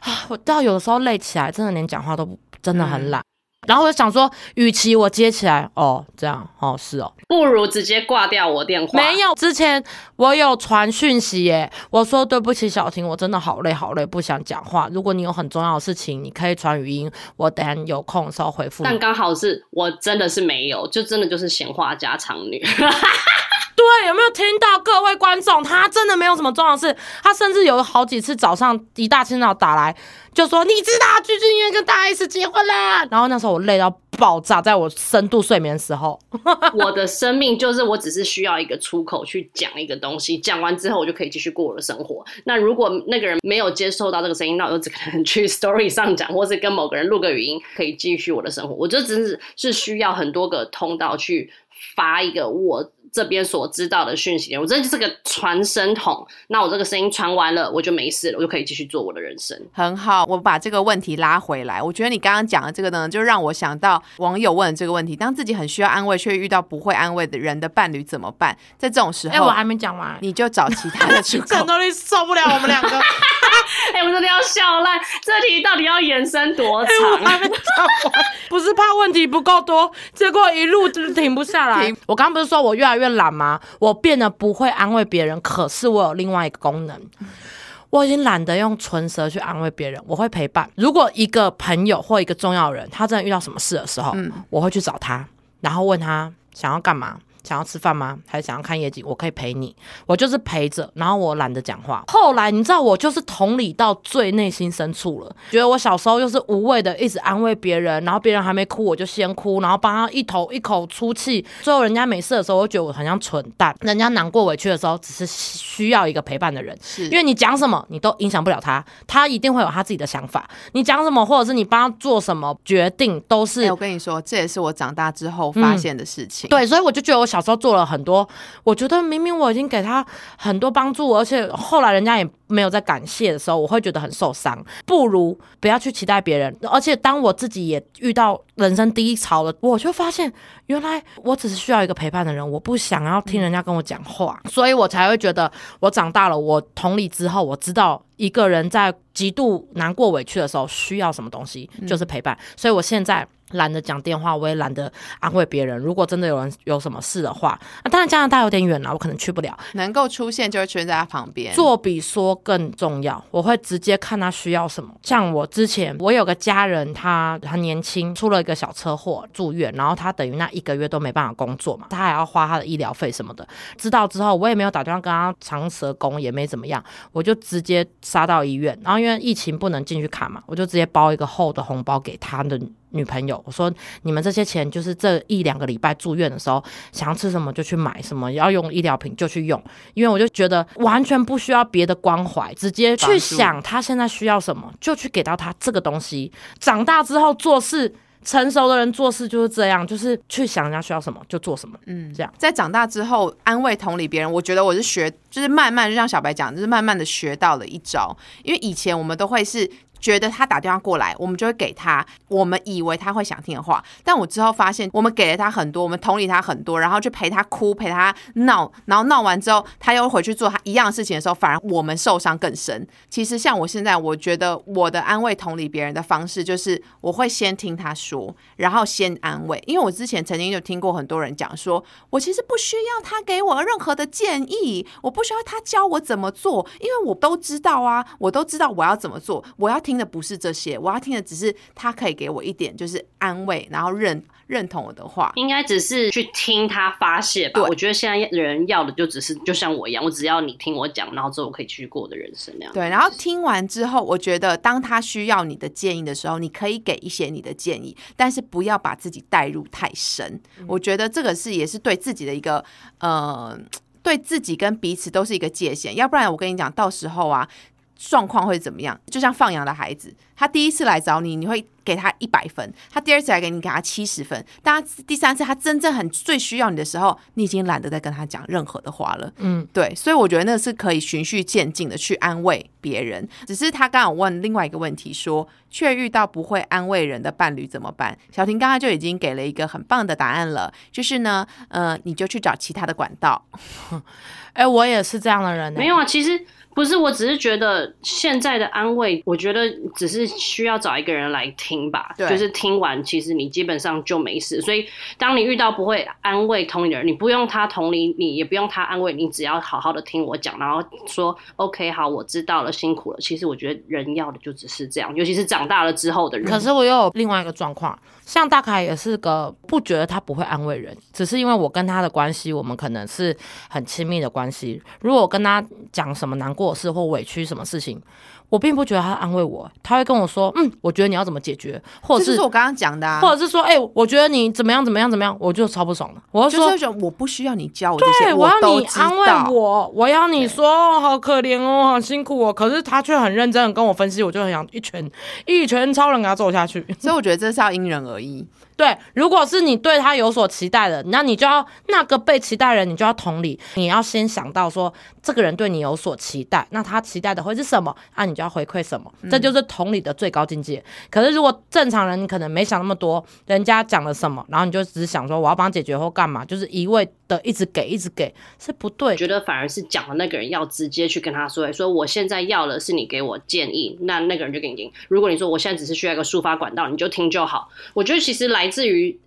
啊，我到有的时候累起来，真的连讲话都不真的很懒。然后我就想说，与其我接起来，哦，这样，哦，是哦，不如直接挂掉我电话。没有，之前我有传讯息耶，我说对不起小婷，我真的好累好累，不想讲话。如果你有很重要的事情，你可以传语音，我等下有空的时候回复你。但刚好是我真的是没有，就真的就是闲话家常女。对，有没有听到各位观众？他真的没有什么重要的事，他甚至有好几次早上一大清早打来，就说你知道鞠婧祎跟大 S 结婚啦。然后那时候我累到爆炸，在我深度睡眠的时候，我的生命就是我只是需要一个出口去讲一个东西，讲完之后我就可以继续过我的生活。那如果那个人没有接受到这个声音，那我就只可能去 story 上讲，或是跟某个人录个语音，可以继续我的生活。我就只是是需要很多个通道去发一个我。这边所知道的讯息，我这就是个传声筒。那我这个声音传完了，我就没事了，我就可以继续做我的人生。很好，我把这个问题拉回来。我觉得你刚刚讲的这个呢，就让我想到网友问的这个问题：当自己很需要安慰，却遇到不会安慰的人的伴侣怎么办？在这种时候，哎，我还没讲完，你就找其他的出口。战斗力受不了我们两个。哎，我真的要笑烂，这题到底要延伸多长？不是怕问题不够多，结果一路就是停不下来。我刚刚不是说我越来越懒吗？我变得不会安慰别人，可是我有另外一个功能，我已经懒得用唇舌去安慰别人，我会陪伴。如果一个朋友或一个重要人，他真的遇到什么事的时候，我会去找他，然后问他想要干嘛。想要吃饭吗？还是想要看夜景？我可以陪你，我就是陪着，然后我懒得讲话。后来你知道，我就是同理到最内心深处了，觉得我小时候就是无谓的一直安慰别人，然后别人还没哭我就先哭，然后帮他一头一口出气。最后人家没事的时候，我觉得我很像蠢蛋。人家难过委屈的时候，只是需要一个陪伴的人。是因为你讲什么，你都影响不了他，他一定会有他自己的想法。你讲什么，或者是你帮他做什么决定，都是。我跟你说，这也是我长大之后发现的事情。对，所以我就觉得我。小时候做了很多，我觉得明明我已经给他很多帮助，而且后来人家也没有在感谢的时候，我会觉得很受伤。不如不要去期待别人，而且当我自己也遇到人生低潮了，我就发现原来我只是需要一个陪伴的人，我不想要听人家跟我讲话，所以我才会觉得我长大了。我同理之后，我知道一个人在极度难过委屈的时候需要什么东西，就是陪伴。所以我现在。懒得讲电话，我也懒得安慰别人。如果真的有人有什么事的话，那当然加拿大有点远了，我可能去不了。能够出现就会出现在他旁边，做比说更重要。我会直接看他需要什么。像我之前，我有个家人，他很年轻，出了一个小车祸住院，然后他等于那一个月都没办法工作嘛，他还要花他的医疗费什么的。知道之后，我也没有打电话跟他长舌工，也没怎么样，我就直接杀到医院。然后因为疫情不能进去看嘛，我就直接包一个厚的红包给他的。女朋友，我说你们这些钱就是这一两个礼拜住院的时候，想要吃什么就去买什么，要用医疗品就去用，因为我就觉得完全不需要别的关怀，直接去想他现在需要什么，就去给到他这个东西。长大之后做事，成熟的人做事就是这样，就是去想人家需要什么就做什么。嗯，这样在长大之后安慰同理别人，我觉得我是学，就是慢慢就像小白讲，就是慢慢的学到了一招，因为以前我们都会是。觉得他打电话过来，我们就会给他我们以为他会想听的话。但我之后发现，我们给了他很多，我们同理他很多，然后就陪他哭，陪他闹，然后闹完之后，他又回去做他一样的事情的时候，反而我们受伤更深。其实像我现在，我觉得我的安慰同理别人的方式，就是我会先听他说，然后先安慰。因为我之前曾经就听过很多人讲说，我其实不需要他给我任何的建议，我不需要他教我怎么做，因为我都知道啊，我都知道我要怎么做，我要听。听的不是这些，我要听的只是他可以给我一点就是安慰，然后认认同我的话，应该只是去听他发泄吧。我觉得现在人要的就只是就像我一样，我只要你听我讲，然后之后我可以继续过我的人生那样。对，然后听完之后，我觉得当他需要你的建议的时候，你可以给一些你的建议，但是不要把自己带入太深。我觉得这个是也是对自己的一个呃，对自己跟彼此都是一个界限，要不然我跟你讲，到时候啊。状况会怎么样？就像放羊的孩子，他第一次来找你，你会给他一百分；他第二次来给你，给他七十分。但他第三次，他真正很最需要你的时候，你已经懒得再跟他讲任何的话了。嗯，对，所以我觉得那是可以循序渐进的去安慰别人。只是他刚刚问另外一个问题，说却遇到不会安慰人的伴侣怎么办？小婷刚刚就已经给了一个很棒的答案了，就是呢，呃，你就去找其他的管道。哎，我也是这样的人。没有啊，其实。不是，我只是觉得现在的安慰，我觉得只是需要找一个人来听吧。就是听完，其实你基本上就没事。所以，当你遇到不会安慰同理的人，你不用他同理你，也不用他安慰你，只要好好的听我讲，然后说 OK，好，我知道了，辛苦了。其实我觉得人要的就只是这样，尤其是长大了之后的人。可是我又有另外一个状况，像大凯也是个不觉得他不会安慰人，只是因为我跟他的关系，我们可能是很亲密的关系。如果我跟他讲什么难过的事或委屈什么事情，我并不觉得他安慰我，他会跟我说，嗯，我觉得你要怎么解决，或者这是是我刚刚讲的啊，或者是说，哎、我觉得你怎么样怎么样怎么样，我就超不爽了。我就说就是，我不需要你教我这些，对，我要你安慰。我，我要你说哦好可怜哦，好辛苦哦。可是他却很认真的跟我分析，我就很想一拳一拳超人给他揍下去。所以我觉得这是要因人而异。对，如果是你对他有所期待的，那你就要那个被期待的人，你就要同理，你要先想到说这个人对你有所期待，那他期待的会是什么？啊，你就要回馈什么，这就是同理的最高境界。可是如果正常人，你可能没想那么多，人家讲了什么，然后你就只是想说我要帮他解决或干嘛，就是一味的一直给一直给，是不对我。觉得反而是讲的那个人要直接去跟他说，说我现在要的是你给我建议，那那个人就给你听。如果你说我现在只是需要一个抒发管道，你就听就好。我觉得其实来来自于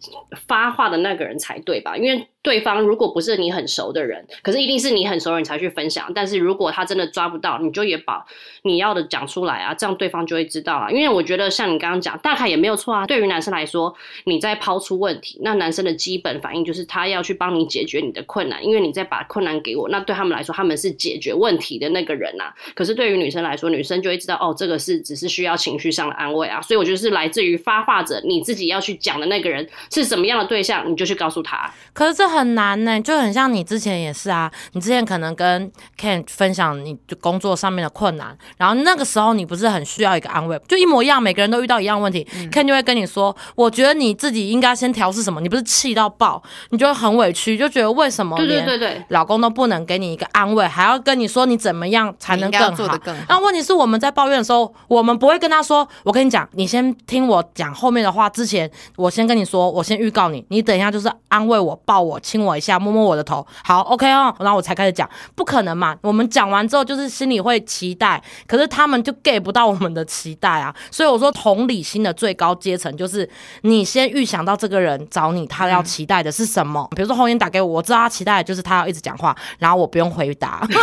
发话的那个人才对吧？因为对方如果不是你很熟的人，可是一定是你很熟的人才去分享。但是如果他真的抓不到，你就也把你要的讲出来啊，这样对方就会知道啊。因为我觉得像你刚刚讲，大概也没有错啊。对于男生来说，你在抛出问题，那男生的基本反应就是他要去帮你解决你的困难，因为你在把困难给我，那对他们来说，他们是解决问题的那个人呐、可是对于女生来说，女生就会知道哦，这个是只是需要情绪上的安慰啊。所以我觉得是来自于发话者你自己要去讲的那个人是什么样的对象，你就去告诉他。可是这很难呢，就很像你之前也是啊，你之前可能跟 Ken 分享你工作上面的困难，然后那个时候你不是很需要一个安慰，就一模一样，每个人都遇到一样问题、k e n 就会跟你说，我觉得你自己应该先调试什么，你不是气到爆，你就会很委屈，就觉得为什么对对连对对，老公都不能给你一个安慰，还要跟你说你怎么样才能更好。那问题是我们在抱怨的时候，我们不会跟他说：“我跟你讲，你先听我讲后面的话之前，我先跟你说，我先预告你，你等一下就是安慰我、抱我、亲我一下、摸摸我的头，好，OK 哦，然后我才开始讲。不可能嘛？我们讲完之后，就是心里会期待，可是他们就 get 不到我们的期待啊。所以我说，同理心的最高阶层就是你先预想到这个人找你，他要期待的是什么？比如说红颜打给我，我知道他期待的就是他要一直讲话，然后我不用回答。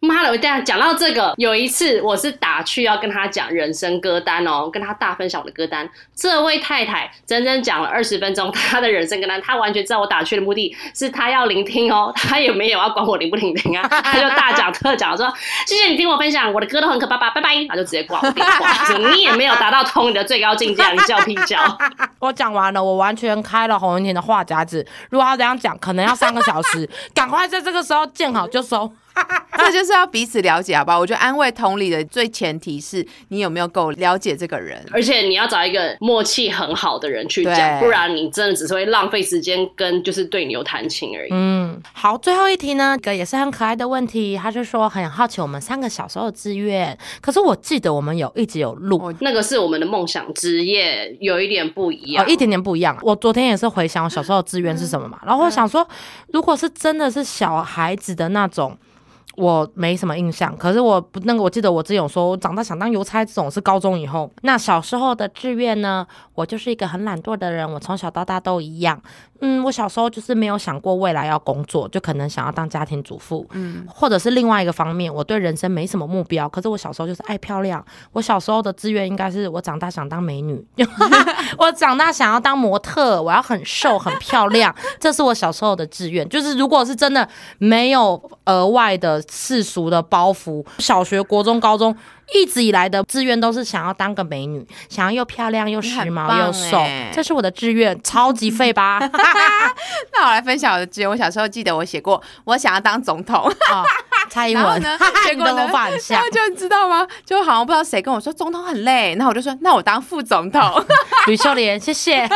妈的！我这样讲到这个，有一次我是打趣要跟他讲人生歌单哦，跟他大分享我的歌单。这位太太整整讲了二十分钟她的人生歌单，她完全知道我打去的目的是他要聆听哦，他也没有要管我聆不聆听啊，他就大讲特讲说谢谢你听我分享，我的歌都很可怕吧，拜拜，然后就直接挂我电话。说你也没有达到通你的最高境界，你叫屁叫！我讲完了，我完全开了洪文田的话匣子。如果要这样讲，可能要三个小时，赶快在这个时候见好就收。这就是要彼此了解，好不好？我觉得安慰同理的最前提是你有没有够了解这个人。而且你要找一个默契很好的人去讲，不然你真的只是会浪费时间跟就是对牛弹琴而已。嗯，好，最后一题呢，一个也是很可爱的问题，他就说很好奇我们三个小时候的志愿。可是我记得我们有一直有录。我那个是我们的梦想职业，有一点不一样。哦，一点点不一样。我昨天也是回想我小时候的志愿是什么嘛，然后我想说，如果是真的是小孩子的那种。我没什么印象，可是我不那个，我记得我之前有说，我长大想当邮差，这种是高中以后。那小时候的志愿呢，我就是一个很懒惰的人，我从小到大都一样。嗯，我小时候就是没有想过未来要工作，就可能想要当家庭主妇，嗯，或者是另外一个方面，我对人生没什么目标。可是我小时候就是爱漂亮，我小时候的志愿应该是我长大想当美女，我长大想要当模特，我要很瘦很漂亮，这是我小时候的志愿。就是如果是真的没有额外的世俗的包袱，小学、国中、高中。一直以来的志愿都是想要当个美女，想要又漂亮又时髦又瘦欸，这是我的志愿，超级废吧？那我来分享我的志愿。我小时候记得我写过，我想要当总统。啊，蔡英文，然后呢，结果呢你的很然像后，就你知道吗？就好像不知道谁跟我说总统很累，那我就说那我当副总统。吕秀莲，谢谢。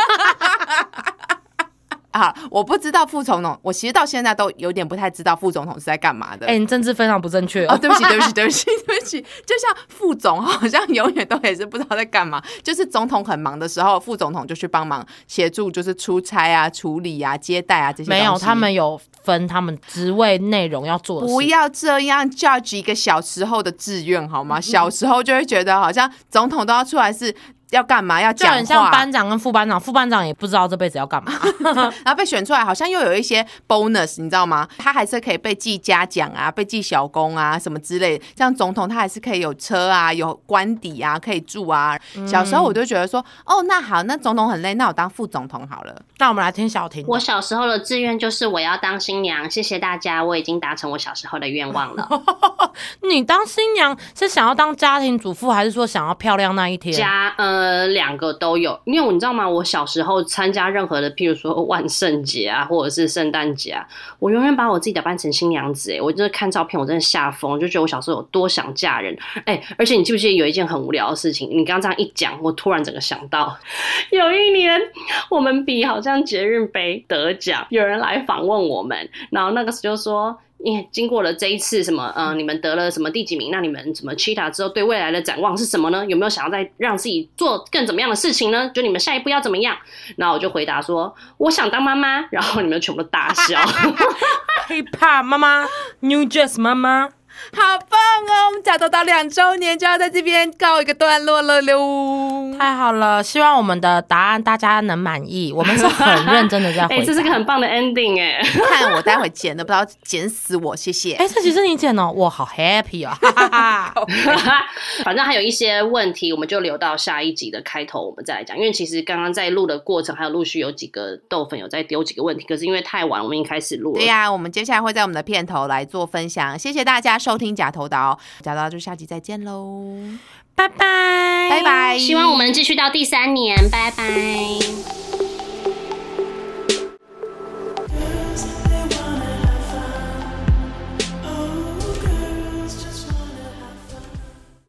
啊，我不知道副总统，我其实到现在都有点不太知道副总统是在干嘛的。哎、你政治非常不正确哦，哦。对不起，对不起，对不起，对不起。就像副总好像永远都也是不知道在干嘛，就是总统很忙的时候，副总统就去帮忙协助，就是出差啊、处理啊、接待啊这些。没有，他们有分他们职位内容要做的事。不要这样 judge 一个小时候的志愿好吗？小时候就会觉得好像总统都要出来是要干嘛，要讲就很像话，班长跟副班长，副班长也不知道这辈子要干嘛。然后被选出来，好像又有一些 bonus，你知道吗？他还是可以被记嘉奖啊，被记小功啊，什么之类。像总统，他还是可以有车啊，有官邸啊，可以住啊。小时候我就觉得说，哦，那好，那总统很累，那我当副总统好了。那我们来听小婷的。我小时候的志愿就是我要当新娘，谢谢大家，我已经达成我小时候的愿望了。你当新娘是想要当家庭主妇，还是说想要漂亮那一天？家呃呃两个都有，因为你知道吗？我小时候参加任何的，譬如说万圣节啊，或者是圣诞节啊，我永远把我自己打扮成新娘子、欸。哎，我就是看照片，我真的吓疯，就觉得我小时候有多想嫁人。哎、而且你记不记得有一件很无聊的事情？你刚刚这样一讲，我突然整个想到，有一年我们比好像节日杯得奖，有人来访问我们，然后那个时候就说。因为经过了这一次什么，呃，你们得了什么第几名？那你们什么 Chita 之后对未来的展望是什么呢？有没有想要再让自己做更怎么样的事情呢？就你们下一步要怎么样？然后我就回答说，我想当妈妈。然后你们全部大笑。hiphop 妈妈，New Jazz 妈妈。好棒哦！我们假头到两周年就要在这边告一个段落了喽。太好了，希望我们的答案大家能满意。我们是很认真的在回哎、答。这是个很棒的 ending 哎、看我待会剪的，不知道剪死我，谢谢。哎、这集是你剪哦，我好 happy 哦，哈哈哈。反正还有一些问题，我们就留到下一集的开头我们再来讲。因为其实刚刚在录的过程，还有陆续有几个豆粉有在丢几个问题，可是因为太晚，我们已经开始录了。对呀、我们接下来会在我们的片头来做分享，谢谢大家收听假头刀，假头刀就下集再见喽，拜拜，拜拜。希望我们继续到第三年，拜拜。